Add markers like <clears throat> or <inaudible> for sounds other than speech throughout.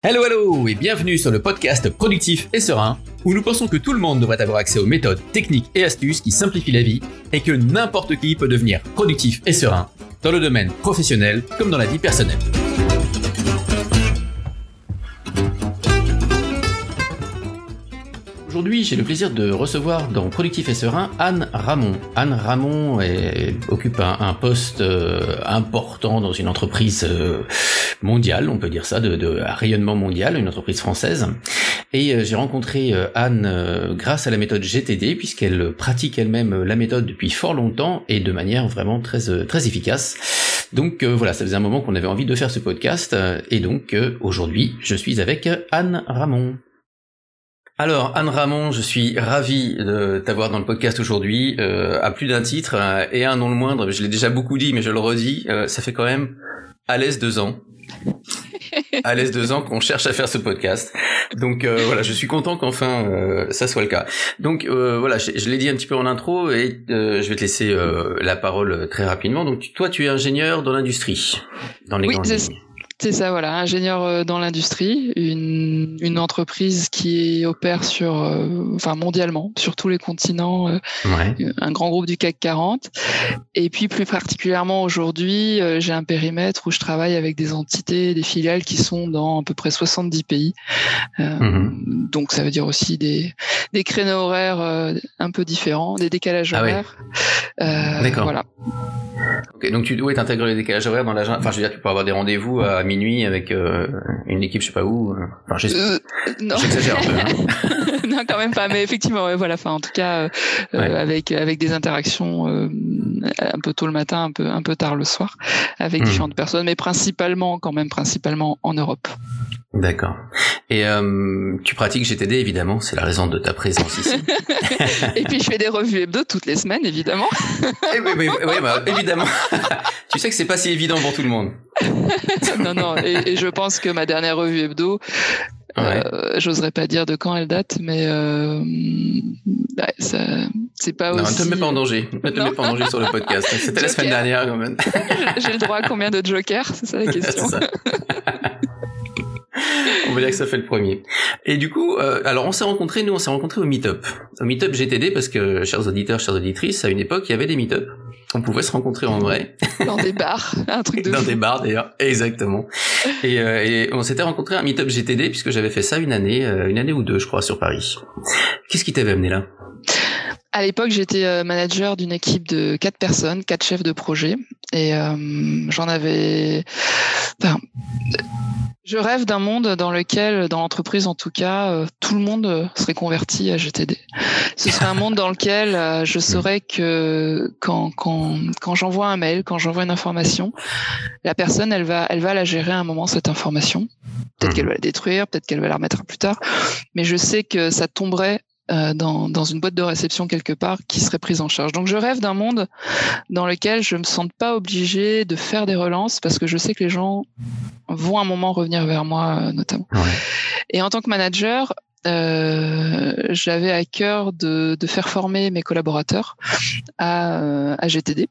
Hello hello et bienvenue sur le podcast Productif et Serein où nous pensons que tout le monde devrait avoir accès aux méthodes, techniques et astuces qui simplifient la vie et que n'importe qui peut devenir productif et serein dans le domaine professionnel comme dans la vie personnelle. Aujourd'hui, j'ai le plaisir de recevoir dans Productif et Serein Anne Ramon. Anne Ramon occupe un, poste euh, important dans une entreprise euh, mondiale, on peut dire ça, de, rayonnement mondial, une entreprise française. Et euh, j'ai rencontré Anne grâce à la méthode GTD, puisqu'elle pratique elle-même la méthode depuis fort longtemps et de manière vraiment très, très efficace. Donc voilà, ça faisait un moment qu'on avait envie de faire ce podcast, et donc aujourd'hui, je suis avec Anne Ramon. Alors Anne Ramon, je suis ravi de t'avoir dans le podcast aujourd'hui, euh, à plus d'un titre euh, et un non le moindre. Je l'ai déjà beaucoup dit, mais je le redis. Euh, ça fait quand même à l'aise deux ans. à l'aise deux ans qu'on cherche à faire ce podcast. Donc voilà, je suis content qu'enfin ça soit le cas. Donc voilà, je, l'ai dit un petit peu en intro et je vais te laisser la parole très rapidement. Donc toi, tu es ingénieur dans l'industrie, dans les oui, c'est ça, voilà, ingénieur euh, dans l'industrie, une, une, entreprise qui opère sur, euh, enfin mondialement, sur tous les continents, euh, un grand groupe du CAC 40. Et puis plus particulièrement aujourd'hui, j'ai un périmètre où je travaille avec des entités, des filiales qui sont dans à peu près 70 pays. Mhm. Donc ça veut dire aussi des, des créneaux horaires un peu différents, des décalages ah horaires. D'accord. Voilà. Ok, donc tu dois intégrer les décalages horaires dans l'agenda. Enfin, je veux dire, tu peux avoir des rendez-vous à minuit avec euh, une équipe, je sais pas où. Euh. Enfin, euh, j'exagère un peu. Hein. <laughs> non, quand même pas. Mais effectivement, voilà. Enfin, en tout cas, avec avec des interactions un peu tôt le matin, un peu un peu tard le soir, avec hmm. différentes personnes, mais principalement, quand même, principalement en Europe. D'accord. Et tu pratiques GTD évidemment, c'est la raison de ta présence ici. <laughs> et puis je fais des revues hebdo toutes les semaines évidemment. Eh oui, oui, oui, bah, évidemment. <laughs> tu sais que c'est pas si évident pour tout le monde. <laughs> non, non. Et, je pense que ma dernière revue hebdo, euh, j'oserais pas dire de quand elle date, mais euh, ça, c'est pas non, aussi. Ne te mets pas en danger. Ne te mets pas en danger sur le podcast. <laughs> C'était la semaine dernière, quand même. <laughs> J'ai le droit à combien de jokers? C'est ça la question. On va dire que ça fait le premier. Et du coup, euh, alors on s'est rencontrés, nous on s'est rencontrés au Meetup. Au Meetup GTD parce que, chers auditeurs, chères auditrices, à une époque, il y avait des Meetup. On pouvait se rencontrer en vrai. Dans des bars, un truc de Dans des bars d'ailleurs, exactement. Et, euh, et on s'était rencontrés à un Meetup GTD puisque j'avais fait ça une année, euh, une année ou deux, je crois, sur Paris. Qu'est-ce qui t'avait amené là? À l'époque, j'étais manager d'une équipe de quatre personnes, quatre chefs de projet, et euh, j'en avais. Enfin, je rêve d'un monde dans lequel, dans l'entreprise en tout cas, euh, tout le monde serait converti à GTD. Ce serait un monde dans lequel je saurais que quand, quand, quand j'envoie un mail, quand j'envoie une information, la personne, elle va, elle va la gérer à un moment cette information. Peut-être qu'elle va la détruire, peut-être qu'elle va la remettre plus tard, mais je sais que ça tomberait euh, dans, dans, une boîte de réception quelque part qui serait prise en charge. Donc je rêve d'un monde dans lequel je me sente pas obligée de faire des relances parce que je sais que les gens vont un moment revenir vers moi euh, notamment. Et en tant que manager, euh, j'avais à cœur de, de, faire former mes collaborateurs <laughs> à, euh, à GTD.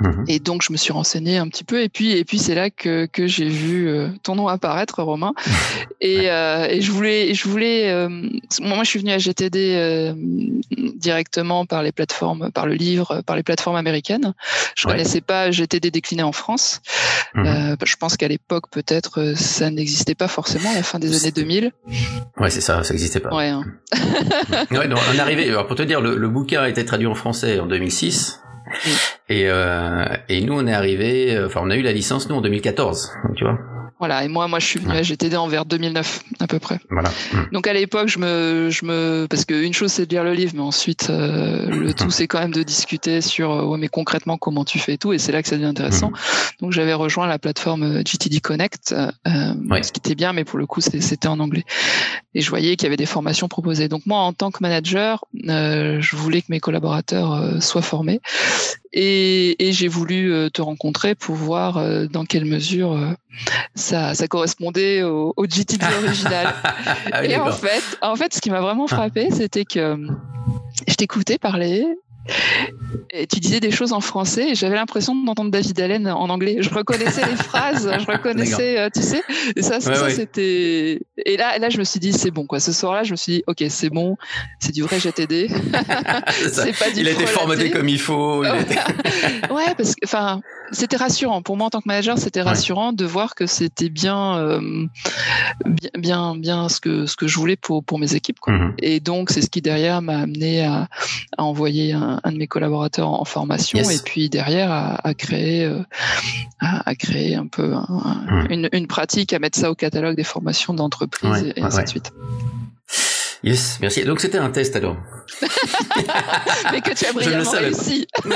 Mhm. Et donc je me suis renseigné un petit peu et puis et puis c'est là que, que j'ai vu euh, ton nom apparaître Romain <laughs> et, euh, et je voulais je voulais euh, moi je suis venu à GTD directement par les plateformes par le livre par les plateformes américaines je ouais. connaissais pas GTD décliné en France mhm. je pense qu'à l'époque peut-être ça n'existait pas forcément à la fin des années 2000 ouais c'est ça ça n'existait pas ouais, hein. <laughs> ouais donc on est arrivé alors pour te dire le, le bouquin a été traduit en français en 2006 et, euh, et nous, on est arrivé, enfin, on a eu la licence, nous, en 2014, tu vois. Voilà, et moi, moi, je suis venu à GTD en vers 2009 à peu près. Voilà. Mm. Donc à l'époque, je me, je me, parce qu'une chose c'est de lire le livre, mais ensuite euh, le tout c'est quand même de discuter sur, euh, ouais, mais concrètement comment tu fais et tout, et c'est là que ça devient intéressant. Mm. Donc j'avais rejoint la plateforme euh, GTD Connect, euh, ouais. ce qui était bien, mais pour le coup c'était en anglais, et je voyais qu'il y avait des formations proposées. Donc moi, en tant que manager, euh, je voulais que mes collaborateurs soient formés, et, et j'ai voulu te rencontrer pour voir dans quelle mesure ça, ça correspondait au, au GTD <laughs> original. ah, et en fait, en fait, ce qui m'a vraiment frappé, c'était que je t'écoutais parler Et tu disais des choses en français et j'avais l'impression d'entendre David Allen en anglais. Je reconnaissais les <laughs> phrases, je reconnaissais, euh, tu sais. Et ça, ça c'était. Et là, là, je me suis dit, c'est bon, quoi. Ce soir-là, je me suis dit, ok, c'est bon, c'est du vrai GTD. <laughs> c'est pas du Il a été formaté comme il faut. <laughs> ouais, parce que, enfin, c'était rassurant pour moi en tant que manager c'était rassurant de voir que c'était bien, euh, bien bien bien ce que ce que je voulais pour pour mes équipes quoi. Mhm. et donc c'est ce qui derrière m'a amené à, à envoyer un, un, de mes collaborateurs en, formation et puis derrière à, à créer euh, à, à, créer un peu mhm. une, une, pratique à mettre ça au catalogue des formations d'entreprise et, ainsi de suite Yes, merci. Donc c'était un test alors. <laughs> Mais que tu as brillamment réussi. <laughs> oui,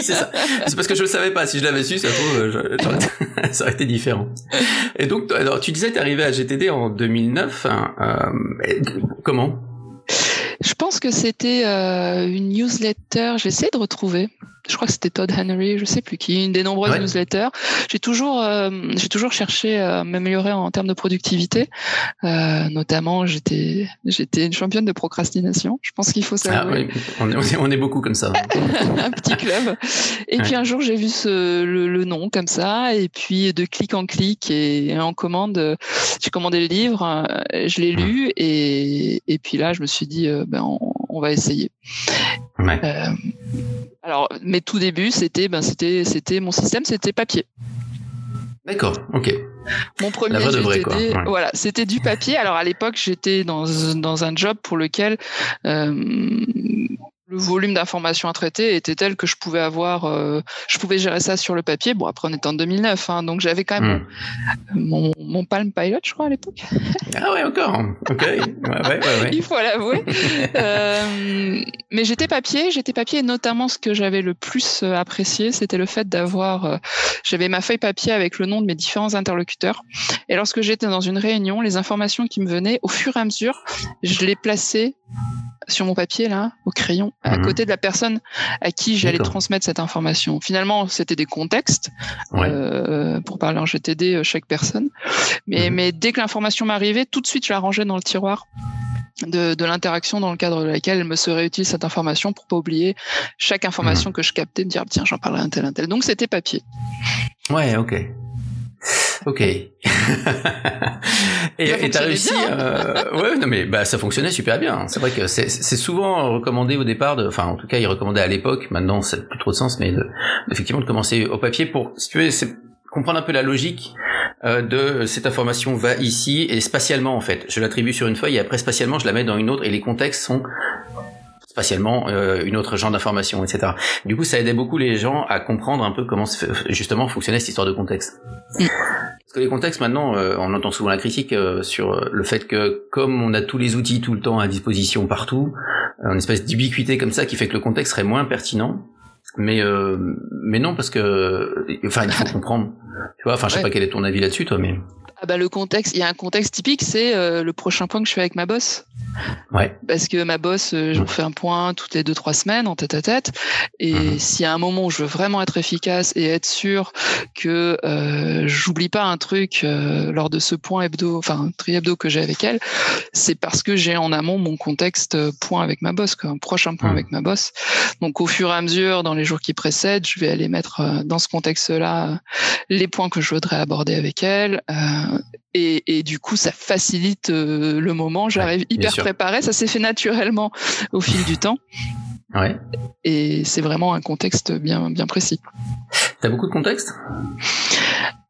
c'est ça. C'est parce que je le savais pas. Si je l'avais su, ça, trouve, <laughs> ça aurait été différent. Et donc, alors, tu disais tu arrivé à GTD en 2009. Hein, euh, comment? Je pense que c'était euh, une newsletter. J'essaie de retrouver je crois que c'était Todd Henry, je sais plus qui, une des nombreuses newsletters. J'ai toujours, euh, j'ai toujours cherché à m'améliorer en termes de productivité. Euh, notamment, j'étais, j'étais une championne de procrastination. Je pense qu'il faut savoir. Ah, oui. on, est, on est beaucoup comme ça. <laughs> un petit club. Et puis un jour, j'ai vu ce, le, nom comme ça, et puis de clic en clic et en commande, j'ai commandé le livre, je l'ai lu, et, et puis là, je me suis dit, euh, ben, on, on va essayer. Ouais. Euh, alors, mes tout débuts, c'était ben, c'était c'était mon système, c'était papier. D'accord, ok. Mon premier, voilà, c'était du papier. Alors à l'époque, j'étais dans, dans un job pour lequel euh, le volume d'informations à traiter était tel que je pouvais avoir, euh, je pouvais gérer ça sur le papier. Bon, après on était en 2009, hein, donc j'avais quand même hmm. mon, mon, Palm Pilot, je crois à l'époque. Ah ouais, encore. Ok. Ouais, ouais, ouais, <laughs> Il faut l'avouer. <laughs> euh, mais j'étais papier, j'étais papier, et notamment ce que j'avais le plus euh, apprécié, c'était le fait d'avoir, euh, j'avais ma feuille papier avec le nom de mes différents interlocuteurs, et lorsque j'étais dans une réunion, les informations qui me venaient, au fur et à mesure, je les plaçais sur mon papier là, au crayon, à mhm. côté de la personne à qui j'allais transmettre cette information. Finalement, c'était des contextes euh, pour parler en GTD euh, chaque personne. Mais, mhm. mais dès que l'information m'arrivait, tout de suite, je la rangeais dans le tiroir de, de l'interaction dans le cadre de laquelle elle me serait utile cette information pour pas oublier chaque information mhm. que je captais, me dire tiens j'en parlerai un tel un tel. Donc c'était papier. Ouais, ok. Ok. <laughs> et t'as réussi. Euh... ouais, non mais bah ça fonctionnait super bien. C'est vrai que c'est souvent recommandé au départ, de, enfin en tout cas il recommandait à l'époque. Maintenant ça n'a plus trop de sens, mais de, effectivement de commencer au papier pour si tu veux comprendre un peu la logique euh, de cette information va ici et spatialement en fait. Je l'attribue sur une feuille et après spatialement je la mets dans une autre et les contextes sont spatialement euh, une autre genre d'information, etc. Du coup, ça aidait beaucoup les gens à comprendre un peu comment justement fonctionnait cette histoire de contexte. Mm. Parce que les contextes, maintenant, euh, on entend souvent la critique euh, sur le fait que comme on a tous les outils tout le temps à disposition partout, une espèce d'ubiquité comme ça qui fait que le contexte serait moins pertinent. Mais mais non parce que enfin il faut <laughs> comprendre. Tu vois, enfin je sais pas quel est ton avis là-dessus toi, mais ah bah le contexte, il y a un contexte typique, c'est euh, le prochain point que je fais avec ma boss. Ouais. Parce que ma boss, euh, j'en fais un point toutes les deux trois semaines en tête à tête. Et mhm. s'il y a un moment où je veux vraiment être efficace et être sûr que euh, j'oublie pas un truc euh, lors de ce point hebdo, enfin tri hebdo que j'ai avec elle, c'est parce que j'ai en amont mon contexte point avec ma boss, quoi, un prochain point mhm. avec ma boss. Donc au fur et à mesure, dans les jours qui précèdent, je vais aller mettre dans ce contexte-là les points que je voudrais aborder avec elle. Euh, et, du coup, ça facilite euh, le moment. J'arrive hyper préparé. Ça s'est fait naturellement <laughs> au fil du temps. Ouais. Et c'est vraiment un contexte bien, bien précis. T'as beaucoup de contexte?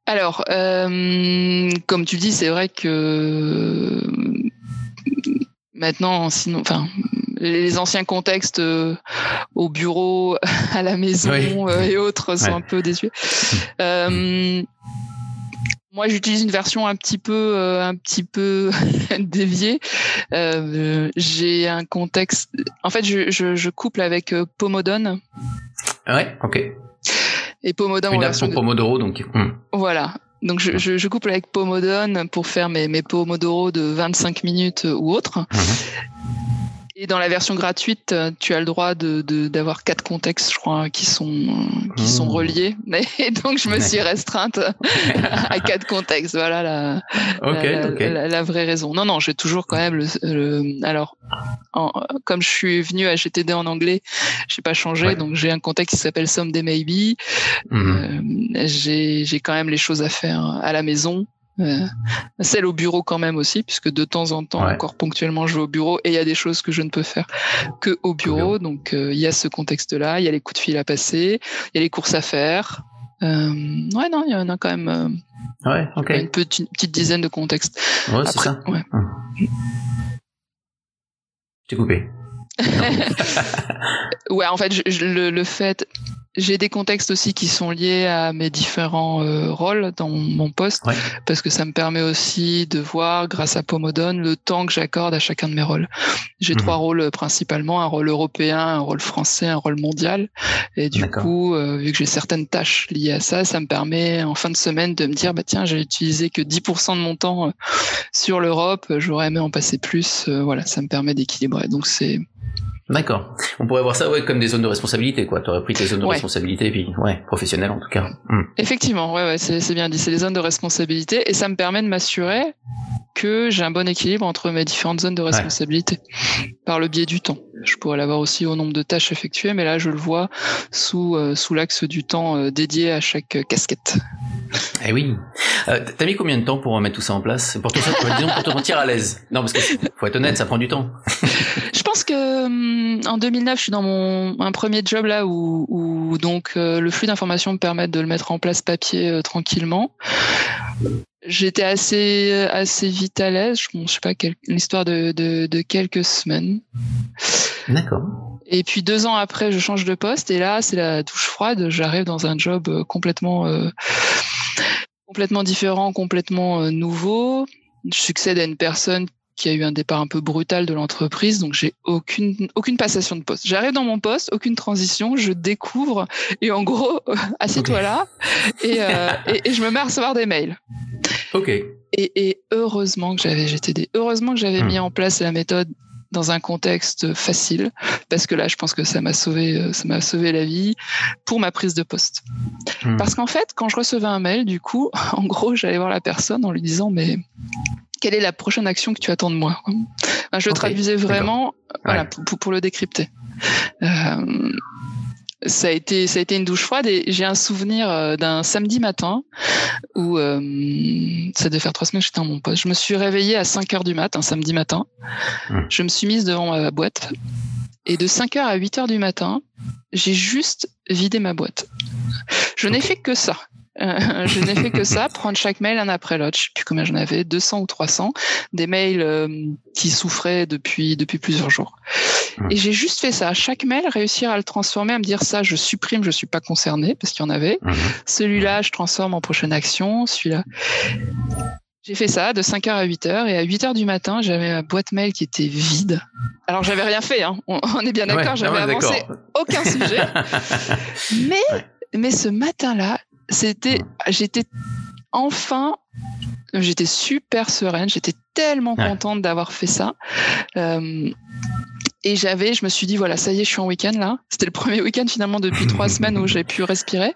Alors, euh, comme tu dis, c'est vrai que maintenant, sinon, enfin, les anciens contextes au bureau, <laughs> à la maison et autres sont un peu déçus. <laughs> Euh, moi, j'utilise une version un petit peu, euh, un petit peu <laughs> déviée. Euh, j'ai un contexte. En fait, je, je, je couple avec euh, Pomodone. Ouais, ok. Et Pomodone. Une version Pomodoro, donc. Voilà. Donc je, je, je, couple avec Pomodone pour faire mes, mes Pomodoro de 25 minutes ou autre. Mhm. Et dans la version gratuite, euh, tu as le droit de d'avoir quatre contextes, je crois, qui sont qui sont mmh. reliés. <laughs> Et donc je me suis restreinte <laughs> à quatre contextes. Voilà la, la, vraie raison. Non, non, j'ai toujours quand même le. alors, comme je suis venu à GTD en anglais, j'ai pas changé, donc j'ai un contexte qui s'appelle Someday Maybe. Mmh. Euh, j'ai quand même les choses à faire à la maison. Euh, celle au bureau quand même aussi, puisque de temps en temps, encore ponctuellement, je vais au bureau et il y a des choses que je ne peux faire que au bureau. Donc euh, il y a ce contexte-là, il y a les coups de fil à passer, il y a les courses à faire. Euh, ouais, non, il y en a quand même euh, une, petite, petite, dizaine de contextes. Ouais, c'est ça. Ouais. Hum. T'es coupé. <laughs> ouais, en fait, je, le, le fait, j'ai des contextes aussi qui sont liés à mes différents euh, rôles dans mon poste, parce que ça me permet aussi de voir, grâce à Pomodone, le temps que j'accorde à chacun de mes rôles. J'ai mhm. trois rôles euh, principalement, un rôle européen, un rôle français, un rôle mondial. Et du coup, euh, vu que j'ai certaines tâches liées à ça, ça me permet en fin de semaine de me dire, bah tiens, j'ai utilisé que 10% de mon temps sur l'Europe, j'aurais aimé en passer plus. voilà, ça me permet d'équilibrer. Donc c'est D'accord. On pourrait voir ça ouais comme des zones de responsabilité quoi. Tu aurais pris tes zones de responsabilité puis ouais, professionnelles en tout cas. Hmm. Effectivement, ouais ouais, c'est bien dit, c'est les zones de responsabilité et ça me permet de m'assurer que j'ai un bon équilibre entre mes différentes zones de responsabilité par le biais du temps. Je pourrais l'avoir aussi au nombre de tâches effectuées, mais là je le vois sous euh, sous l'axe du temps euh, dédié à chaque euh, casquette. Eh oui. Euh, T'as mis combien de temps pour remettre tout ça en place? Pour tout ça, pour, disons, pour te sentir à l'aise. Non, parce que faut être honnête, ça prend du temps. Pense que hum, en 2009, je suis dans mon un premier job là où, où donc euh, le flux d'informations me permet de le mettre en place papier euh, tranquillement. J'étais assez assez vite à l'aise. Je, ne sais pas l'histoire de, de, de quelques semaines. D'accord. Et puis deux ans après, je change de poste et là, c'est la douche froide. J'arrive dans un job euh, complètement complètement différent, complètement nouveau. Je succède à une personne qui a eu un départ un peu brutal de l'entreprise, donc j'ai aucune aucune passation de poste. J'arrive dans mon poste, aucune transition, je découvre et en gros, <laughs> assieds-toi là euh, et, et, je me mets à recevoir des mails. Ok. Et, et heureusement que j'avais GTD, heureusement que j'avais hmm. mis en place la méthode dans un contexte facile, parce que là, je pense que ça m'a sauvé, euh, ça m'a sauvé la vie pour ma prise de poste. Hmm. Parce qu'en fait, quand je recevais un mail, du coup, <laughs> en gros, j'allais voir la personne en lui disant, mais quelle est la prochaine action que tu attends de moi Je le traduisais vraiment, voilà, pour, pour, le décrypter. Euh, ça a été ça a été une douche froide et j'ai un souvenir euh, d'un samedi matin où euh, ça devait faire trois semaines que j'étais dans mon poste. Je me suis réveillée à 5 heures du matin, un samedi matin. Hum. Je me suis mise devant ma boîte et de 5 heures à 8 heures du matin, j'ai juste vidé ma boîte. Je n'ai fait que ça. Euh, je n'ai fait que ça, prendre chaque mail un après l'autre. Je sais plus combien j'en avais, 200 ou 300, des mails euh, qui souffraient depuis depuis plusieurs jours. Et j'ai juste fait ça. Chaque mail, réussir à le transformer, à me dire ça, je supprime, je suis pas concerné parce qu'il y en avait. Celui-là, je transforme en prochaine action. Celui-là. J'ai fait ça de 5h à 8h et à 8h du matin, j'avais ma boîte mail qui était vide. Alors j'avais rien fait, hein. on, est bien d'accord, j'avais avancé aucun sujet. <laughs> mais, mais ce matin-là, c'était, j'étais enfin, j'étais super sereine, j'étais tellement contente d'avoir fait ça. Euh, et j'avais, je me suis dit, voilà, ça y est, je suis en week-end là. C'était le premier week-end finalement depuis trois <laughs> semaines où j'ai pu respirer.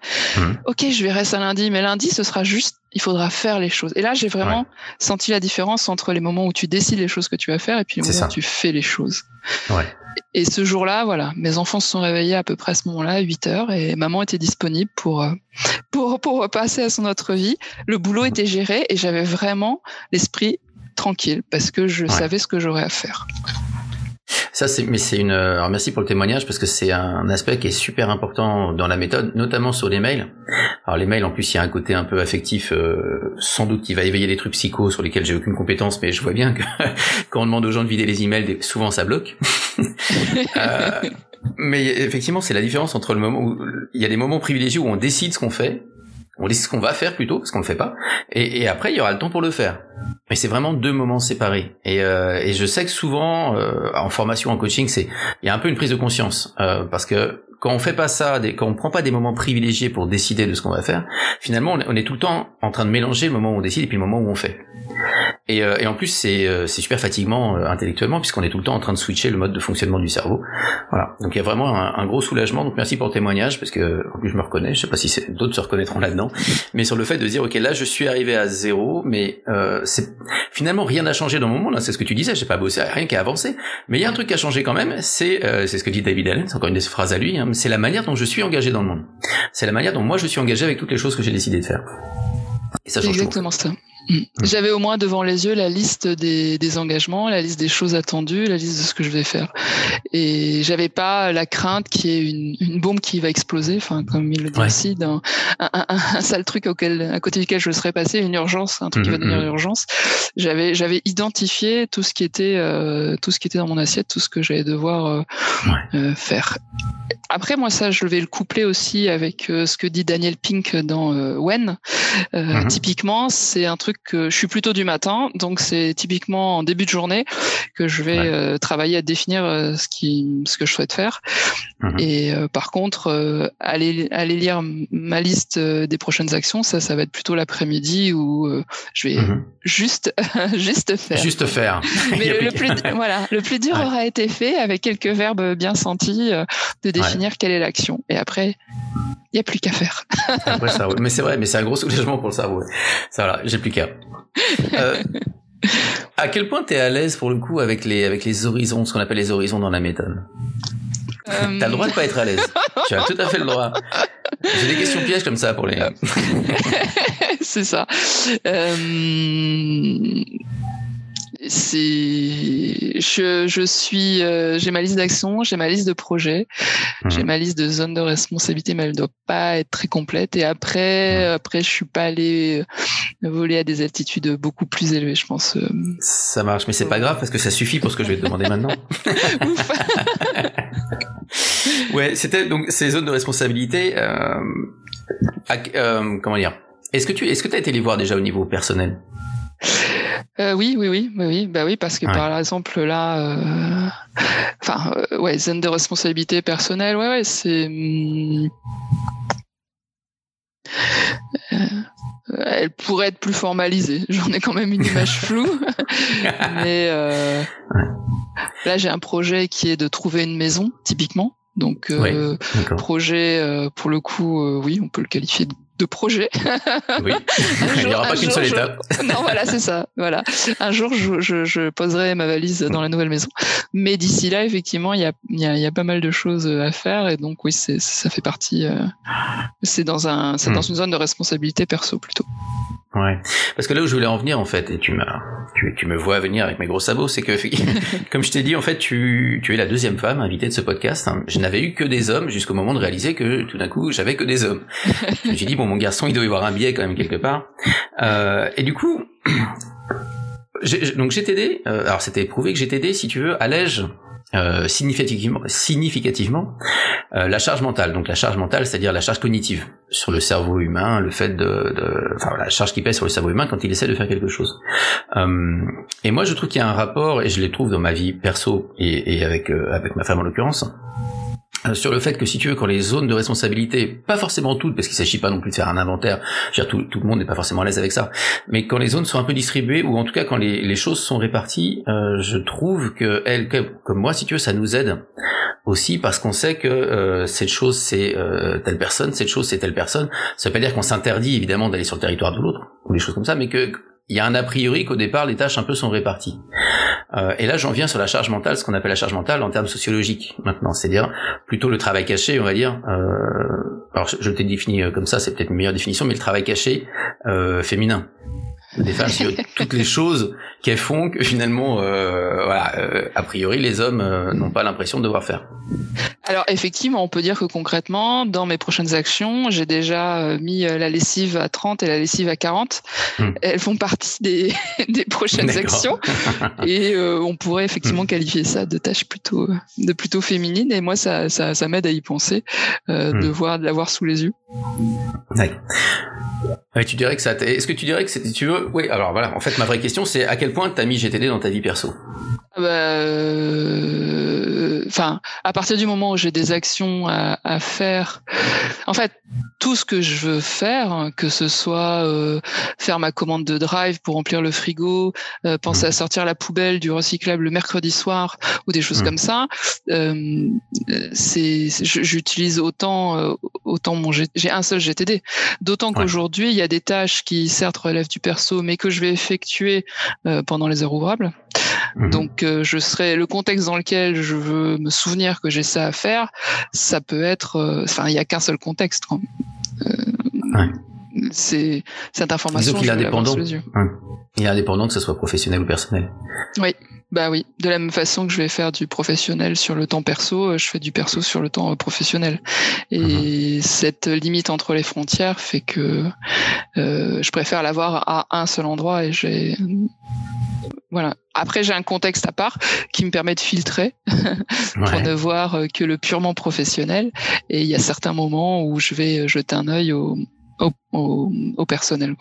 Ok, je verrai ça lundi, mais lundi, ce sera juste, il faudra faire les choses. Et là, j'ai vraiment senti la différence entre les moments où tu décides les choses que tu vas faire et puis les moments où tu fais les choses. Ouais. Et ce jour-là, voilà, mes enfants se sont réveillés à peu près à ce moment-là, à 8 heures, et maman était disponible pour, euh, <laughs> pour, pour passer à son autre vie. Le boulot était géré et j'avais vraiment l'esprit tranquille parce que je savais ce que j'aurais à faire. Ça, c'est, mais c'est une. Alors merci pour le témoignage parce que c'est un aspect qui est super important dans la méthode, notamment sur les mails. Alors les mails, en plus, il y a un côté un peu affectif, euh, sans doute qui va éveiller des trucs psychos sur lesquels j'ai aucune compétence, mais je vois bien que <laughs> quand on demande aux gens de vider les emails, souvent ça bloque. <laughs> euh, mais effectivement, c'est la différence entre le moment où il y a des moments privilégiés où on décide ce qu'on fait on dit ce qu'on va faire plutôt parce qu'on le fait pas. Et, et, après il y aura le temps pour le faire. Mais c'est vraiment deux moments séparés. Et, euh, et je sais que souvent euh, en formation en coaching c'est il y a un peu une prise de conscience. Euh, parce que quand on fait pas ça, quand on prend pas des moments privilégiés pour décider de ce qu'on va faire, finalement, on est, tout le temps en train de mélanger le moment où on décide et puis le moment où on fait. Et, euh, et en plus, c'est euh, super fatigant euh, intellectuellement puisqu'on est tout le temps en train de switcher le mode de fonctionnement du cerveau. Voilà. Donc il y a vraiment un, gros soulagement. Donc merci pour le témoignage parce que en plus je me reconnais. Je sais pas si d'autres se reconnaîtront là-dedans, mais sur le fait de dire ok là je suis arrivé à zéro, mais euh, c'est finalement rien n'a changé dans mon monde. Hein, c'est ce que tu disais. J'ai pas bossé, rien qui a avancé. Mais il y a un truc qui a changé quand même. C'est c'est ce que dit David Allen. C'est encore une des phrases à lui. Hein, c'est la manière dont je suis engagé dans le monde. C'est la manière dont moi je suis engagé avec toutes les choses que j'ai décidé de faire. Et ça change Exactement ça. Mm. J'avais au moins devant les yeux la liste des, des, engagements, la liste des choses attendues, la liste de ce que je vais faire. Et j'avais pas la crainte qu'il y ait une, une, bombe qui va exploser, enfin comme il le dit aussi, un, un, un, sale truc auquel, à côté duquel je serais passé, une urgence, un truc qui va mm, devenir une mm. urgence. J'avais j'avais identifié tout ce qui était euh, tout ce qui était dans mon assiette, tout ce que j'allais devoir euh, euh, faire. Après moi ça je vais le coupler aussi avec ce que dit Daniel Pink dans When. Mm-hmm. Typiquement c'est un truc que je suis plutôt du matin, donc c'est typiquement en début de journée que je vais euh, travailler à définir euh, ce qui, ce que je souhaite faire. Mhm. Et euh, par contre, aller aller lire ma liste des prochaines actions, ça, ça va être plutôt l'après-midi où je vais mhm. juste <laughs> juste faire. Juste faire. <laughs> Mais <laughs> le, plus voilà, le plus dur aura été fait avec quelques verbes bien sentis de définir quelle est l'action. Et après, il n'y a plus qu'à faire. <laughs> Après, ça, Mais c'est vrai, mais c'est un gros soulagement pour le cerveau. Ça, voilà, j'ai plus qu'à. Euh, à quel point tu es à l'aise pour le coup avec les, avec les horizons, ce qu'on appelle les horizons dans la méthode? Euh... T'as le droit de pas être à l'aise. <laughs> tu as tout à fait le droit. J'ai des questions pièges comme ça pour les. <laughs> c'est ça. Euh c'est je, je suis euh, j'ai ma liste d'actions, j'ai ma liste de projets, mhm. j'ai ma liste de zones de responsabilité, mais elle doit pas être très complète. Et après, mhm. après, je suis pas allé euh, voler à des altitudes beaucoup plus élevées, je pense. Euh. Ça marche, mais c'est pas grave parce que ça suffit pour ce que je vais te demander maintenant. <laughs> <laughs> ouais, c'était donc ces zones de responsabilité. Euh, comment dire? Est-ce que tu est-ce que tu as été les voir déjà au niveau personnel? Euh, oui, oui, oui, oui, bah oui, parce que par exemple là, euh, enfin, euh, ouais, zone de responsabilité personnelle, ouais, ouais, c'est, hmm, elle pourrait être plus formalisée. <laughs> J'en ai quand même une image <laughs> floue, mais là j'ai un projet qui est de trouver une maison, typiquement. Donc projet pour le coup, oui, on peut le qualifier de de projet. <laughs> oui. Il n'y aura pas qu'une seule étape. <laughs> non, voilà, c'est ça. Voilà. Un jour, je, je, je, poserai ma valise dans la nouvelle maison. Mais d'ici là, effectivement, il y a, y, a, y a, pas mal de choses à faire. Et donc, oui, ça fait partie. Euh, c'est dans, un, c'est dans hmm. une zone de responsabilité perso plutôt. Ouais. Parce que là où je voulais en venir, en fait, et tu m'as, tu, tu me vois venir avec mes gros sabots, c'est que, <laughs> comme je t'ai dit, en fait, tu, tu es la deuxième femme invitée de ce podcast. Je n'avais eu que des hommes jusqu'au moment de réaliser que tout d'un coup, j'avais que des hommes. J'ai dit, bon, mon garçon, il doit y avoir un biais quand même quelque part. Euh, et du coup, <clears throat> donc GTD, euh, alors c'était prouvé que GTD, si tu veux, allège euh, significativement, significativement euh, la charge mentale. Donc la charge mentale, c'est-à-dire la charge cognitive sur le cerveau humain, le fait de, de enfin la charge qui pèse sur le cerveau humain quand il essaie de faire quelque chose. Euh, et moi, je trouve qu'il y a un rapport, et je les trouve dans ma vie perso et, et avec euh, avec ma femme en l'occurrence, sur le fait que si tu veux, quand les zones de responsabilité, pas forcément toutes, parce qu'il s'agit pas non plus de faire un inventaire, je veux dire, tout, tout le monde n'est pas forcément à l'aise avec ça, mais quand les zones sont un peu distribuées, ou en tout cas quand les, les choses sont réparties, euh, je trouve que elle, comme moi, si tu veux, ça nous aide aussi parce qu'on sait que euh, cette chose c'est euh, telle personne, cette chose c'est telle personne. Ça veut pas dire qu'on s'interdit évidemment d'aller sur le territoire de l'autre ou des choses comme ça, mais que il y a un a priori qu'au départ les tâches un peu sont réparties. Euh, et là, j'en viens sur la charge mentale, ce qu'on appelle la charge mentale en termes sociologiques maintenant, c'est-à-dire plutôt le travail caché, on va dire. Euh, alors, je, t'ai défini euh, comme ça, c'est peut-être une meilleure définition, mais le travail caché euh, féminin des femmes sur toutes les choses qu'elles font que finalement, euh, voilà, euh, a priori, les hommes euh, n'ont pas l'impression de devoir faire. Alors effectivement, on peut dire que concrètement, dans mes prochaines actions, j'ai déjà euh, mis la lessive à 30 et la lessive à 40. Hmm. Elles font partie des, <laughs> des prochaines actions et on pourrait effectivement hmm. qualifier ça de tâches plutôt de plutôt féminines. Et moi, ça, ça, ça m'aide à y penser, hmm. de voir, de l'avoir sous les yeux. Ouais, tu dirais que ça. Est-ce que tu dirais que c'est, tu veux Oui. Alors voilà. En fait, ma vraie question, c'est à quel point t'as mis GTD dans ta vie perso? Ah bah, euh, enfin, à partir du moment où j'ai des actions à, à, faire, en fait, tout ce que je veux faire, que ce soit euh, faire ma commande de drive pour remplir le frigo, euh, penser à mmh. sortir la poubelle du recyclable le mercredi soir ou des choses mmh. comme ça, euh, c'est, j'utilise autant, autant mon, j'ai un seul GTD. D'autant qu'aujourd'hui, il y a des tâches qui certes relèvent du perso, mais que je vais effectuer pendant les heures ouvrables. Mmh. Donc, je serai le contexte dans lequel je veux me souvenir que j'ai ça à faire. Ça peut être, enfin, il y a qu'un seul contexte. Ouais. C'est cette information. Qu'il est indépendant. Il est indépendant que ce soit professionnel ou personnel. Oui, bah oui. De la même façon que je vais faire du professionnel sur le temps perso, je fais du perso sur le temps professionnel. Et mhm. cette limite entre les frontières fait que euh, je préfère l'avoir à un seul endroit et j'ai voilà. Après, j'ai un contexte à part qui me permet de filtrer <laughs> pour ne voir que le purement professionnel. Et il y a certains moments où je vais jeter un œil au, au, au, personnel.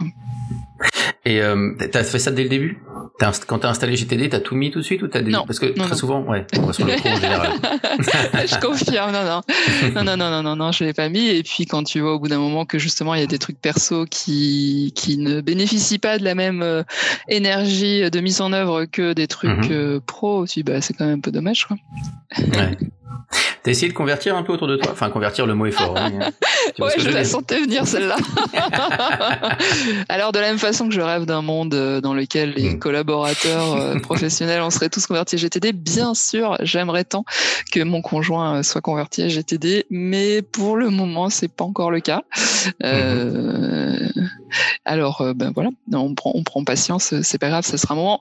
Et euh, t'as fait ça dès le début? As, Quand t'as installé GTD, t'as tout mis tout de suite ou t'as non, parce que très souvent, ouais, on va sur le en général. <laughs> je confirme, non, non, non, non, non, non, non, non, je l'ai pas mis. Et puis quand tu vois au bout d'un moment que justement il y a des trucs perso qui qui ne bénéficient pas de la même euh, énergie de mise en œuvre que des trucs euh, pro, tu bah c'est quand même un peu dommage, quoi. Ouais. T'as essayé de convertir un peu autour de toi? Enfin, convertir, le mot est fort. Hein, ouais, je, la sentais venir celle-là. <laughs> Alors, de la même façon que je rêve d'un monde euh, dans lequel les hmm. collaborateurs euh, <laughs> professionnels en seraient tous convertis à GTD, bien sûr, j'aimerais tant que mon conjoint euh, soit converti à GTD, mais pour le moment, c'est pas encore le cas. Euh, alors, ben voilà, on prend, on prend patience, c'est pas grave, ça sera un moment.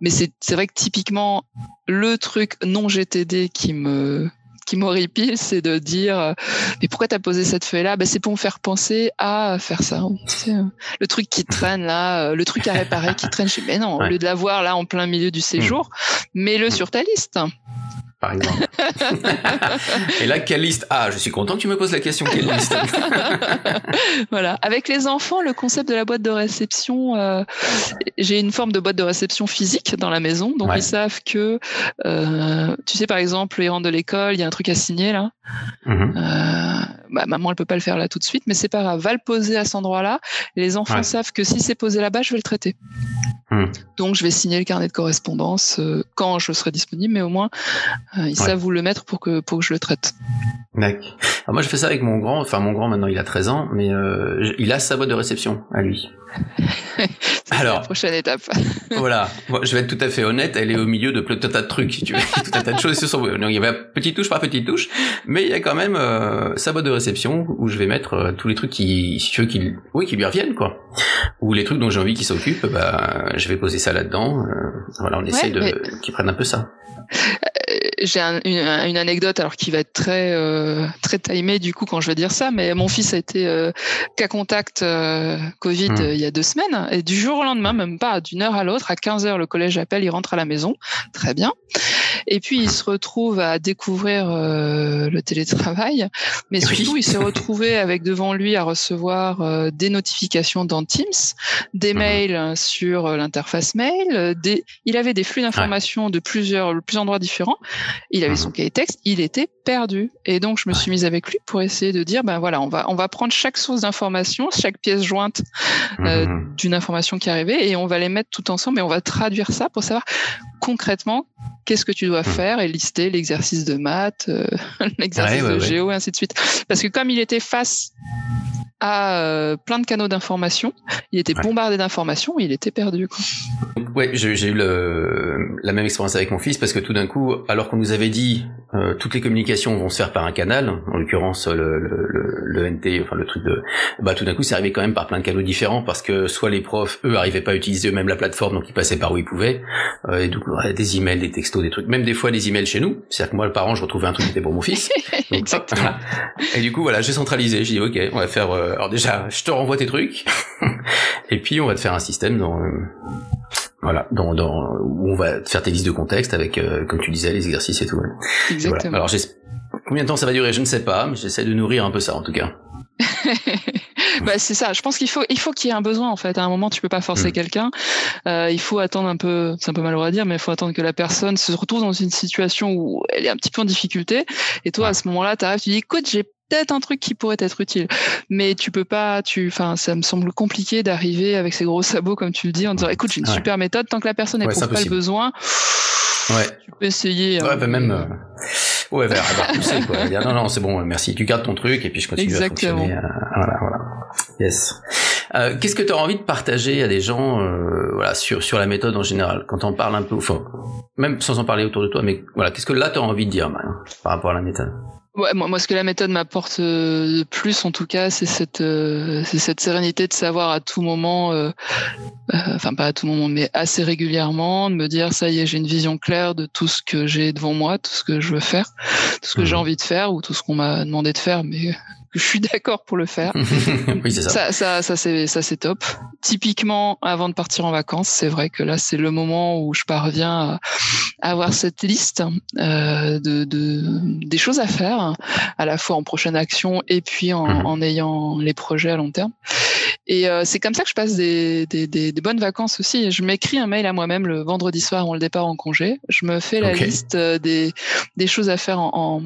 Mais c'est vrai que typiquement, le truc non GTD qui me qui m'horripile, c'est de dire euh, mais pourquoi t'as posé cette feuille là ben, c'est pour me faire penser à faire ça. Euh, le truc qui traîne là, euh, le truc à réparer qui traîne. chez mais non, au lieu de l'avoir là en plein milieu du séjour, hmm. mets-le hmm. sur ta liste par exemple. <laughs> et là, quelle liste? Ah, je suis content que tu me poses la question, quelle liste <laughs> Voilà. Avec les enfants, le concept de la boîte de réception, euh, j'ai une forme de boîte de réception physique dans la maison, donc ils savent que, euh, tu sais, par exemple, ils rentrent de l'école, il y a un truc à signer là. Mm-hmm. Euh, bah, maman, elle peut pas le faire là tout de suite, mais c'est pas grave, va le poser à cet endroit-là. les enfants savent que si c'est posé là-bas, je vais le traiter. Mm. Donc, je vais signer le carnet de correspondance euh, quand je serai disponible, mais au moins, euh, ils savent où le mettre pour que, pour que je le traite. D'accord. Moi, je fais ça avec mon grand. Enfin, mon grand, maintenant, il a 13 ans, mais euh, il a sa boîte de réception à lui. <laughs> Alors, la prochaine étape. <laughs> voilà. je vais être tout à fait honnête. Elle est au milieu de tout un tas de trucs, si tu veux. tout un tas de choses sur son. il y avait petite touche par petite touche, mais il y a quand même euh, sa boîte de réception où je vais mettre euh, tous les trucs qui, si tu veux, qui, oui, qui lui reviennent, quoi. Ou les trucs dont j'ai envie qu'il s'occupe, bah, je vais poser ça là-dedans. voilà, on essaye de qu'ils prennent un peu ça j'ai une, anecdote alors qui va être très euh, très timée du coup quand je vais dire ça, mais mon fils a été euh, cas contact euh, Covid hmm. il y a deux semaines et du jour au lendemain, même pas d'une heure à l'autre, à 15 heures le collège appelle, il rentre à la maison, très bien. Et puis il se retrouve à découvrir le télétravail, mais surtout il s'est <laughs> retrouvé avec devant lui à recevoir des notifications dans Teams, des hmm. mails sur l'interface mail, des, il avait des flux d'informations de plusieurs plusieurs endroits différents il avait son mhm. cahier texte, il était perdu. Et donc, je me suis mise avec lui pour essayer de dire, ben voilà, on va, on va prendre chaque source d'information, chaque pièce jointe euh, mhm. d'une information qui arrivait, et on va les mettre tout ensemble et on va traduire ça pour savoir concrètement qu'est-ce que tu dois mhm. faire et lister l'exercice de maths, euh, <laughs> l'exercice de géo, et ainsi de suite. Parce que comme il était face à euh, plein de canaux d'information. Il était bombardé d'informations, il était perdu. Quoi. Ouais, j'ai eu le, la même expérience avec mon fils parce que tout d'un coup, alors qu'on nous avait dit euh, toutes les communications vont se faire par un canal, en l'occurrence le, le, le, NT, enfin le truc de, bah tout d'un coup c'est arrivé quand même par plein de canaux différents parce que soit les profs eux arrivaient pas à utiliser eux-mêmes la plateforme donc ils passaient par où ils pouvaient, euh, et donc des emails, des textos, des trucs, même des fois des emails chez nous. C'est-à-dire que moi le parent je retrouvais un truc qui était pour mon fils. <laughs> Exactement. <laughs> et du coup voilà j'ai centralisé, j'ai dit ok on va faire euh, alors déjà, je te renvoie tes trucs, <laughs> et puis on va te faire un système dans, euh, voilà, dans, dans, où on va faire tes listes de contexte avec, euh, comme tu disais, les exercices et tout. Exactement. Voilà. Alors, combien de temps ça va durer, je ne sais pas, mais j'essaie de nourrir un peu ça en tout cas. <laughs> bah, c'est ça. Je pense qu'il faut, il faut qu'il y ait un besoin en fait. À un moment, tu peux pas forcer mm. quelqu'un. Euh, il faut attendre un peu. C'est un peu malheureux à dire, mais il faut attendre que la personne se retrouve dans une situation où elle est un petit peu en difficulté. Et toi, à ce moment-là, tu arrives, tu dis, écoute, j'ai peut-être un truc qui pourrait être utile, mais tu peux pas. Tu, enfin, ça me semble compliqué d'arriver avec ces gros sabots comme tu le dis en disant, écoute, j'ai une super méthode. Tant que la personne n'éprouve pas le besoin, ouais. tu peux essayer. Ouais, bah, même. Euh, Ouais, vers avoir poussé, quoi. Dire, non, non, c'est bon, merci. Tu gardes ton truc et puis je continue Exactement. à fonctionner. Euh, voilà, voilà. Yes. Euh, Qu'est-ce que tu as envie de partager à des gens, euh, voilà, sur sur la méthode en général, quand on parle un peu, enfin, même sans en parler autour de toi, mais voilà, qu'est-ce que là tu as envie de dire, par rapport à la méthode? Ouais, moi, moi, ce que la méthode m'apporte euh, de plus, en tout cas, c'est cette, euh, c'est cette sérénité de savoir à tout moment, euh, enfin pas à tout moment, mais assez régulièrement, de me dire ça y est, j'ai une vision claire de tout ce que j'ai devant moi, tout ce que je veux faire, tout ce que j'ai mmh. envie de faire ou tout ce qu'on m'a demandé de faire, mais je suis d'accord pour le faire. <laughs> oui, c'est ça. Ça, ça, ça c'est, ça c'est top. Typiquement, avant de partir en vacances, c'est vrai que là, c'est le moment où je parviens à avoir cette liste euh, de, de, des choses à faire, à la fois en prochaine action et puis en, mhm. en ayant les projets à long terme. Et euh, c'est comme ça que je passe des, des, des, des bonnes vacances aussi. Je m'écris un mail à moi-même le vendredi soir avant le départ en congé. Je me fais la liste euh, des, des choses à faire en, en,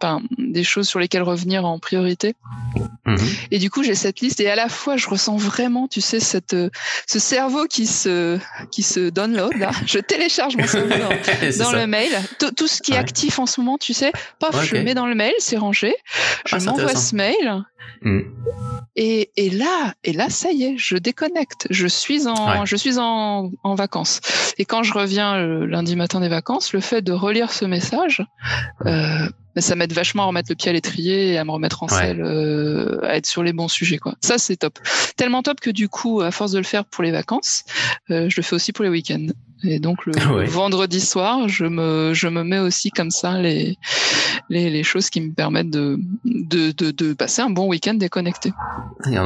enfin, des choses sur lesquelles revenir en priorité. Mhm. Et du coup, j'ai cette liste et à la fois, je ressens vraiment, tu sais, cette, euh, ce cerveau qui se, qui se download là. <laughs> Je télécharge mon cerveau dans, <laughs> le mail. Tout, ce qui est actif en ce moment, tu sais, paf, je le mets dans le mail, c'est rangé. Je ah, m'envoie ce mail. Mm. Et, et, là, et là, ça y est, je déconnecte. Je suis en, je suis en, en, vacances. Et quand je reviens le lundi matin des vacances, le fait de relire ce message, euh, ça m'aide vachement à remettre le pied à l'étrier et à me remettre en selle, euh, à être sur les bons sujets. Quoi. Ça, c'est top. Tellement top que du coup, à force de le faire pour les vacances, euh, je le fais aussi pour les week-ends. Et donc le <laughs> vendredi soir, je me, je me mets aussi comme ça les, les, les choses qui me permettent de, de, de, de passer un bon week-end déconnecté.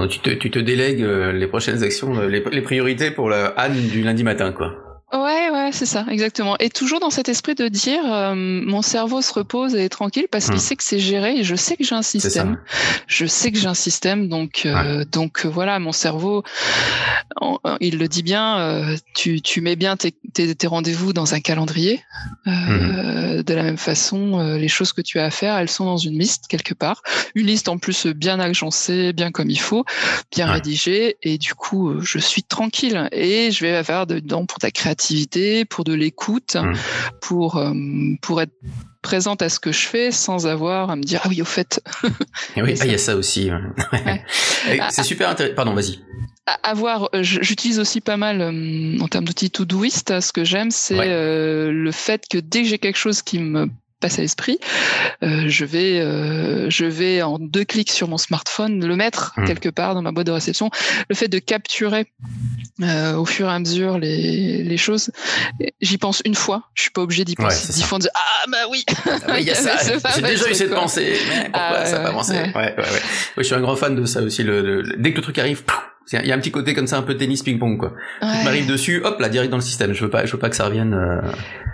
Tu te, tu te délègues euh, les prochaines actions, les, les priorités pour la Anne du lundi matin, quoi. Ouais, ouais, c'est ça, exactement. Et toujours dans cet esprit de dire, euh, mon cerveau se repose et est tranquille parce qu'il hmm. sait que c'est géré et je sais que j'ai un système. Je sais que j'ai un système, donc euh, donc euh, voilà, mon cerveau, il le dit bien. tu tu mets bien tes tes, tes rendez-vous dans un calendrier. Hmm. De la même façon, les choses que tu as à faire, elles sont dans une liste quelque part. Une liste en plus bien agencée, bien comme il faut, bien rédigée, et du coup, je suis tranquille et je vais faire dedans pour ta créativité pour de l'écoute, mmh. pour, euh, pour être présente à ce que je fais sans avoir à me dire ah oui au fait. oui, <laughs> ah, il y a ça aussi. <laughs> C'est super intéressant. Pardon, vas-y. Avoir, euh, j'utilise aussi pas mal euh, en termes d'outils Todoist. Ce que j'aime, c'est le fait que dès que j'ai quelque chose qui me passe à l'esprit, euh, je vais euh, je vais en deux clics sur mon smartphone le mettre hmm. quelque part dans ma boîte de réception. Le fait de capturer euh, au fur et à mesure les, les choses, j'y pense une fois. Je suis pas obligé d'y penser dix fois. De dire, ah bah oui. Ah <laughs> J'ai déjà eu cette pensée. Mais pourquoi ah ça va avancer ouais. Ouais, ouais, je suis un grand fan de ça aussi. Le, dès que le truc arrive. Il y a un petit côté comme ça, un peu tennis ping-pong, quoi. Ouais. m'arrive dessus, hop, là, direct dans le système. Je veux pas, je veux pas que ça revienne. Euh...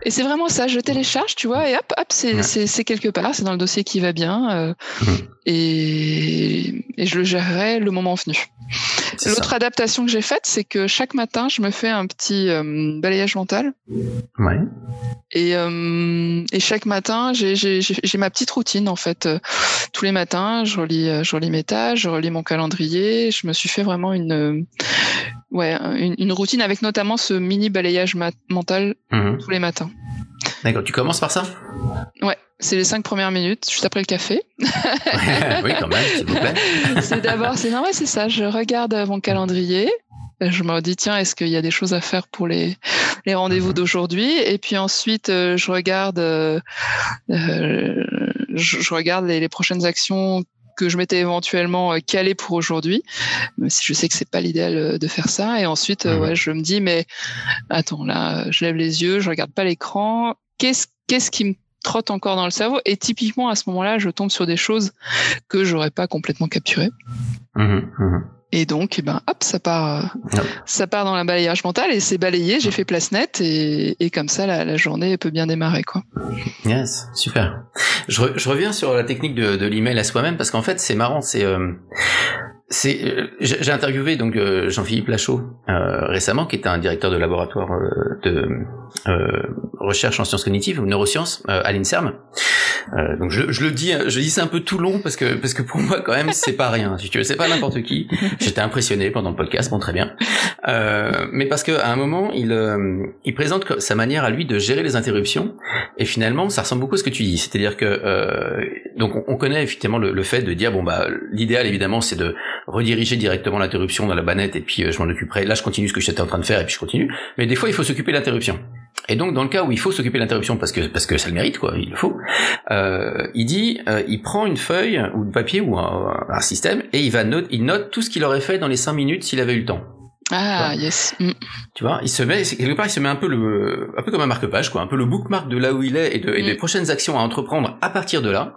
Et c'est vraiment ça. Je télécharge, tu vois, et hop, hop, c'est, quelque part, c'est dans le dossier qui va bien, euh, mmh. et, et je le gérerai le moment venu. L'autre adaptation que j'ai faite, c'est que chaque matin, je me fais un petit euh, balayage mental. Ouais. Et, euh, et chaque matin, j'ai, ma petite routine en fait. tous les matins, je relis, je relis mes tâches, je relis mon calendrier. Je me suis fait vraiment une une, ouais, une, routine avec notamment ce mini balayage mental mhm. tous les matins. D'accord, tu commences par ça Ouais, c'est les cinq premières minutes, juste après le café. <laughs> oui, quand même, s'il vous plaît. <laughs> c'est d'abord, c'est ouais, c'est ça. Je regarde mon calendrier. Je me dis tiens, est-ce qu'il y a des choses à faire pour les les rendez-vous mhm. d'aujourd'hui? Et puis ensuite, euh, je regarde, euh, euh, je, regarde les, les prochaines actions que je m'étais éventuellement calé pour aujourd'hui, même si je sais que c'est pas l'idéal de faire ça. Et ensuite, euh, ouais, je me dis, mais attends, là, je lève les yeux, je regarde pas l'écran. Qu'est-ce, qu'est-ce qui me trotte encore dans le cerveau? Et typiquement, à ce moment-là, je tombe sur des choses que j'aurais pas complètement capturées. Mmh, mmh. Et donc, eh ben, hop, ça part, euh, ça part dans la balayage mental et c'est balayé. J'ai fait place nette et, et comme ça, la, la, journée peut bien démarrer, quoi. Yes, super. Je, je reviens sur la technique de, de l'email à soi-même parce qu'en fait, c'est marrant. C'est, euh, c'est euh, j'ai interviewé donc euh, Jean-Philippe Lachaud euh, récemment qui est un directeur de laboratoire de recherche en sciences cognitives ou neurosciences à l'Inserm. Donc je, je, le dis je dis ça un peu tout long parce que parce que pour moi quand même c'est pas rien. Si tu veux c'est pas n'importe qui. J'étais impressionné pendant le podcast bon très bien. Mais parce que à un moment il il présente sa manière à lui de gérer les interruptions et finalement ça ressemble beaucoup à ce que tu dis. C'est-à-dire que donc on, connaît effectivement le, fait de dire bon bah l'idéal évidemment c'est de rediriger directement l'interruption dans la banette et puis euh, je m'en occuperai. Là, je continue ce que j'étais en train de faire et puis je continue. Mais des fois, il faut s'occuper de l'interruption. Et donc, dans le cas où il faut s'occuper de l'interruption parce que parce que ça le mérite, quoi, il faut. Euh, il dit, euh, il prend une feuille ou de papier ou un, un système et il va note, il note tout ce qu'il aurait fait dans les cinq minutes s'il avait eu le temps. Ah yes. Mm. Tu vois, il se met quelque part, il se met un peu le, un peu comme un marque-page, quoi, un peu le bookmark de là où il est et, de, et des mm. prochaines actions à entreprendre à partir de là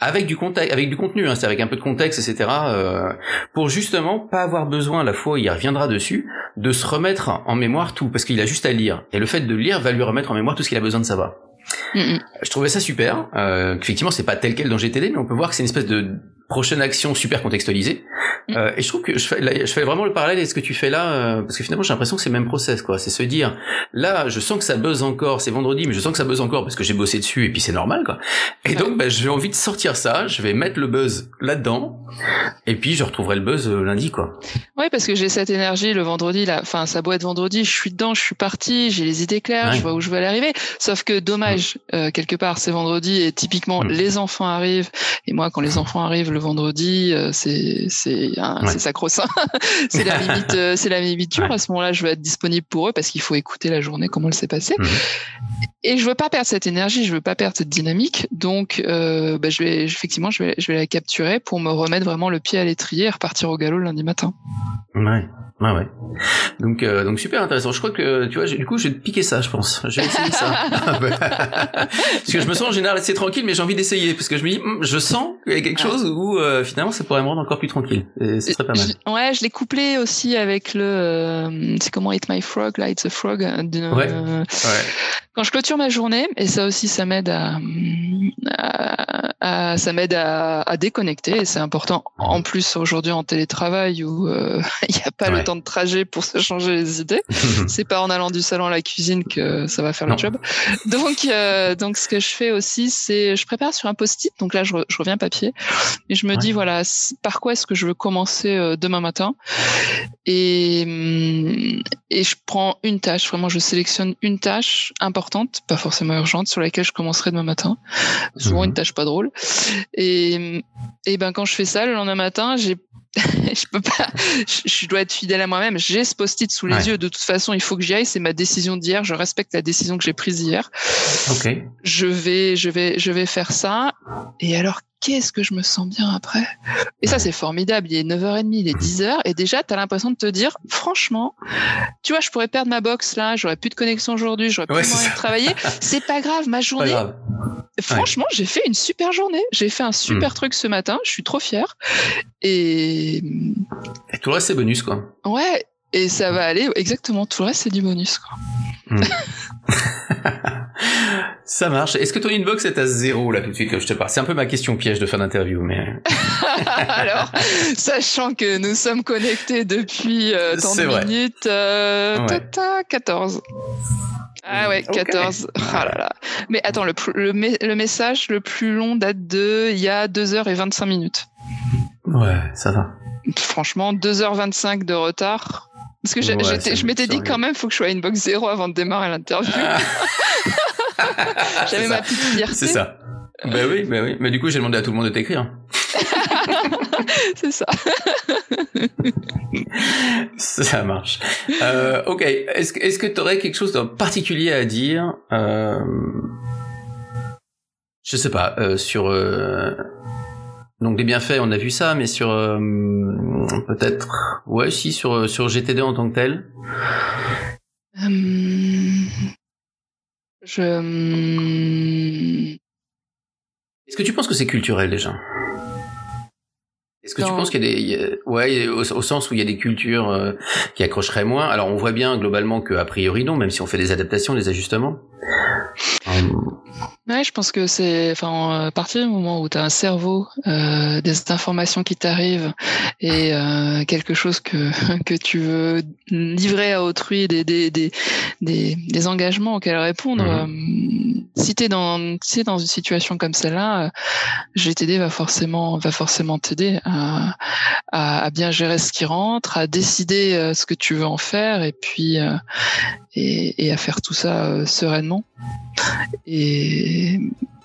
avec du contexte, avec du contenu, hein, c'est avec un peu de contexte, etc. Euh, pour justement pas avoir besoin, la fois il reviendra dessus, de se remettre en mémoire tout, parce qu'il a juste à lire. Et le fait de lire va lui remettre en mémoire tout ce qu'il a besoin de savoir. Mm. Je trouvais ça super. Euh, effectivement, c'est pas tel quel dans GTD, mais on peut voir que c'est une espèce de prochaine action super contextualisée. Euh, et je trouve que je fais, je fais vraiment le parallèle avec ce que tu fais là, euh, parce que finalement j'ai l'impression que c'est le même process, quoi. C'est se dire, là, je sens que ça buzz encore, c'est vendredi, mais je sens que ça buzz encore parce que j'ai bossé dessus et puis c'est normal, quoi. Et donc, bah, j'ai envie de sortir ça, je vais mettre le buzz là-dedans, et puis je retrouverai le buzz euh, lundi, quoi. Oui, parce que j'ai cette énergie le vendredi, là. Enfin, ça doit être vendredi, je suis dedans, je suis parti, j'ai les idées claires, je vois où je veux aller arriver. Sauf que dommage, mm. quelque part, c'est vendredi et typiquement mm. les enfants arrivent. Et moi, quand les enfants arrivent le vendredi, euh, c'est c'est c'est sacro-saint. <laughs> c'est la <laughs> limite, euh, c'est la limite dure. À ce moment-là, je vais être disponible pour eux parce qu'il faut écouter la journée, comment elle s'est passée. Mhm. Et je veux pas perdre cette énergie, je veux pas perdre cette dynamique. Donc, euh, bah, je vais effectivement, je vais, je vais la capturer pour me remettre vraiment le pied à l'étrier et repartir au galop le lundi matin. Ouais. Ouais, ouais. Donc, euh, donc super intéressant. Je crois que, tu vois, du coup, je vais te piquer ça, je pense. Je vais essayer ça. <laughs> parce que je me sens en général assez tranquille, mais j'ai envie d'essayer. Parce que je me dis, hmm, je sens qu'il y a quelque chose où, euh, finalement, ça pourrait me rendre encore plus tranquille. Et ce serait pas mal. ouais, je l'ai couplé aussi avec le, euh, c'est comment Eat My Frog, là, It's a Frog. ouais. ouais quand je clôture ma journée, et ça aussi, ça m'aide à, à, ça m'aide à, à, déconnecter, et c'est important. En plus, aujourd'hui en télétravail où euh, <laughs> il n'y a pas le temps de trajet pour se changer les idées, <laughs> c'est pas en allant du salon à la cuisine que ça va faire le job. Donc, euh, donc ce que je fais aussi, c'est je prépare sur un post-it. Donc là, je, je, reviens papier, et je me dis voilà, par quoi est-ce que je veux commencer euh, demain matin, et hum, et je prends une tâche. Vraiment, je sélectionne une tâche importante pas forcément urgente, sur laquelle je commencerai demain matin. Souvent une mhm. tâche pas drôle. Et, et ben quand je fais ça le lendemain matin, j'ai <laughs> je peux pas, je, dois être fidèle à moi-même. J'ai ce post-it sous les yeux. De toute façon, il faut que j'y aille. C'est ma décision d'hier. Je respecte la décision que j'ai prise hier. Ok. Je vais, je vais, je vais faire ça. Et alors, qu'est-ce que je me sens bien après? Et ça, c'est formidable. Il est 9h30, il est 10h, et déjà, tu as l'impression de te dire, franchement, tu vois, je pourrais perdre ma box là, j'aurais plus de connexion aujourd'hui, j'aurais plus moyen de travailler. C'est pas grave, ma journée. Franchement, j'ai fait une super journée. J'ai fait un super hmm. truc ce matin. Je suis trop fière. Et... et tout le reste, c'est bonus, quoi. Ouais. Et ça va aller, exactement, tout le reste, c'est du bonus, quoi. Hmm. <laughs> Ça marche. Est-ce que ton inbox est à zéro là tout de suite que je te parle? C'est un peu ma question piège de fin d'interview, mais. <laughs> Alors, sachant que nous sommes connectés depuis euh, tant de minutes, euh, 14. Ah ouais, 14. Ah là là. Mais attends, le, le, le, message le plus long date de il y a 2h25 minutes. Ouais, ça va. Franchement, 2h25 de retard. Parce que je m'étais dit quand même, faut que je sois à inbox zéro avant de démarrer l'interview. Ah. <laughs> J'avais ma petite fierté. C'est ça. Ben oui, ben oui. Mais du coup, j'ai demandé à tout le monde de t'écrire. <laughs> c'est ça. <laughs> ça marche. Euh, ok. Est-ce que est-ce que tu aurais quelque chose de particulier à dire euh, Je sais pas euh, sur euh, donc des bienfaits, on a vu ça, mais sur euh, peut-être ouais si sur sur GTD en tant que tel. Je. Hum, Est-ce que tu penses que c'est culturel déjà? Est-ce que tu penses qu'il y a des, ouais, au, sens où il y a des cultures euh, qui accrocheraient moins? Alors on voit bien globalement que a priori non, même si on fait des adaptations, des ajustements. Ouais, je pense que c'est, enfin, à partir du moment où tu as un cerveau, euh, des informations qui t'arrivent et euh, quelque chose que, <laughs> que tu veux livrer à autrui, des, des, des, des, des engagements auxquels répondre, mhm. euh, si tu es dans, si es dans une situation comme celle-là, euh, GTD va forcément, va forcément t'aider à, à, à, bien gérer ce qui rentre, à décider euh, ce que tu veux en faire et puis, euh, et, et, à faire tout ça sereinement. Et,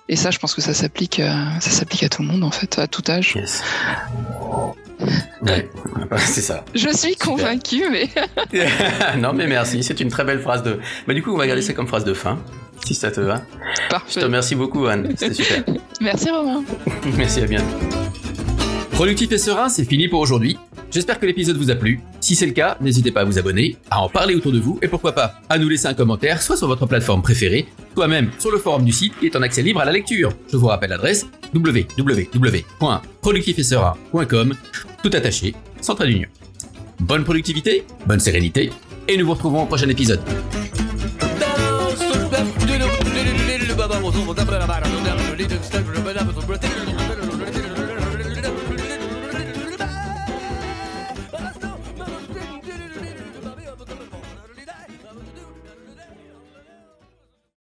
et ça, je pense que ça s'applique, ça s'applique à tout le monde en fait, à tout âge. Yes. Ouais, <laughs> c'est ça. Je suis convaincu, mais. <laughs> non, mais merci. C'est une très belle phrase de. Bah, du coup, on va garder ça comme phrase de fin, si ça te va. Parfait. Je te remercie beaucoup, Anne. C'était super. <laughs> merci, Romain. merci, à bientôt. Productif et serein, c'est fini pour aujourd'hui. J'espère que l'épisode vous a plu. Si c'est le cas, n'hésitez pas à vous abonner, à en parler autour de vous et pourquoi pas à nous laisser un commentaire, soit sur votre plateforme préférée, soit même sur le forum du site qui est en accès libre à la lecture. Je vous rappelle l'adresse www.productifetserein.com, tout attaché, sans d'union. Bonne productivité, bonne sérénité, et nous vous retrouvons au prochain épisode.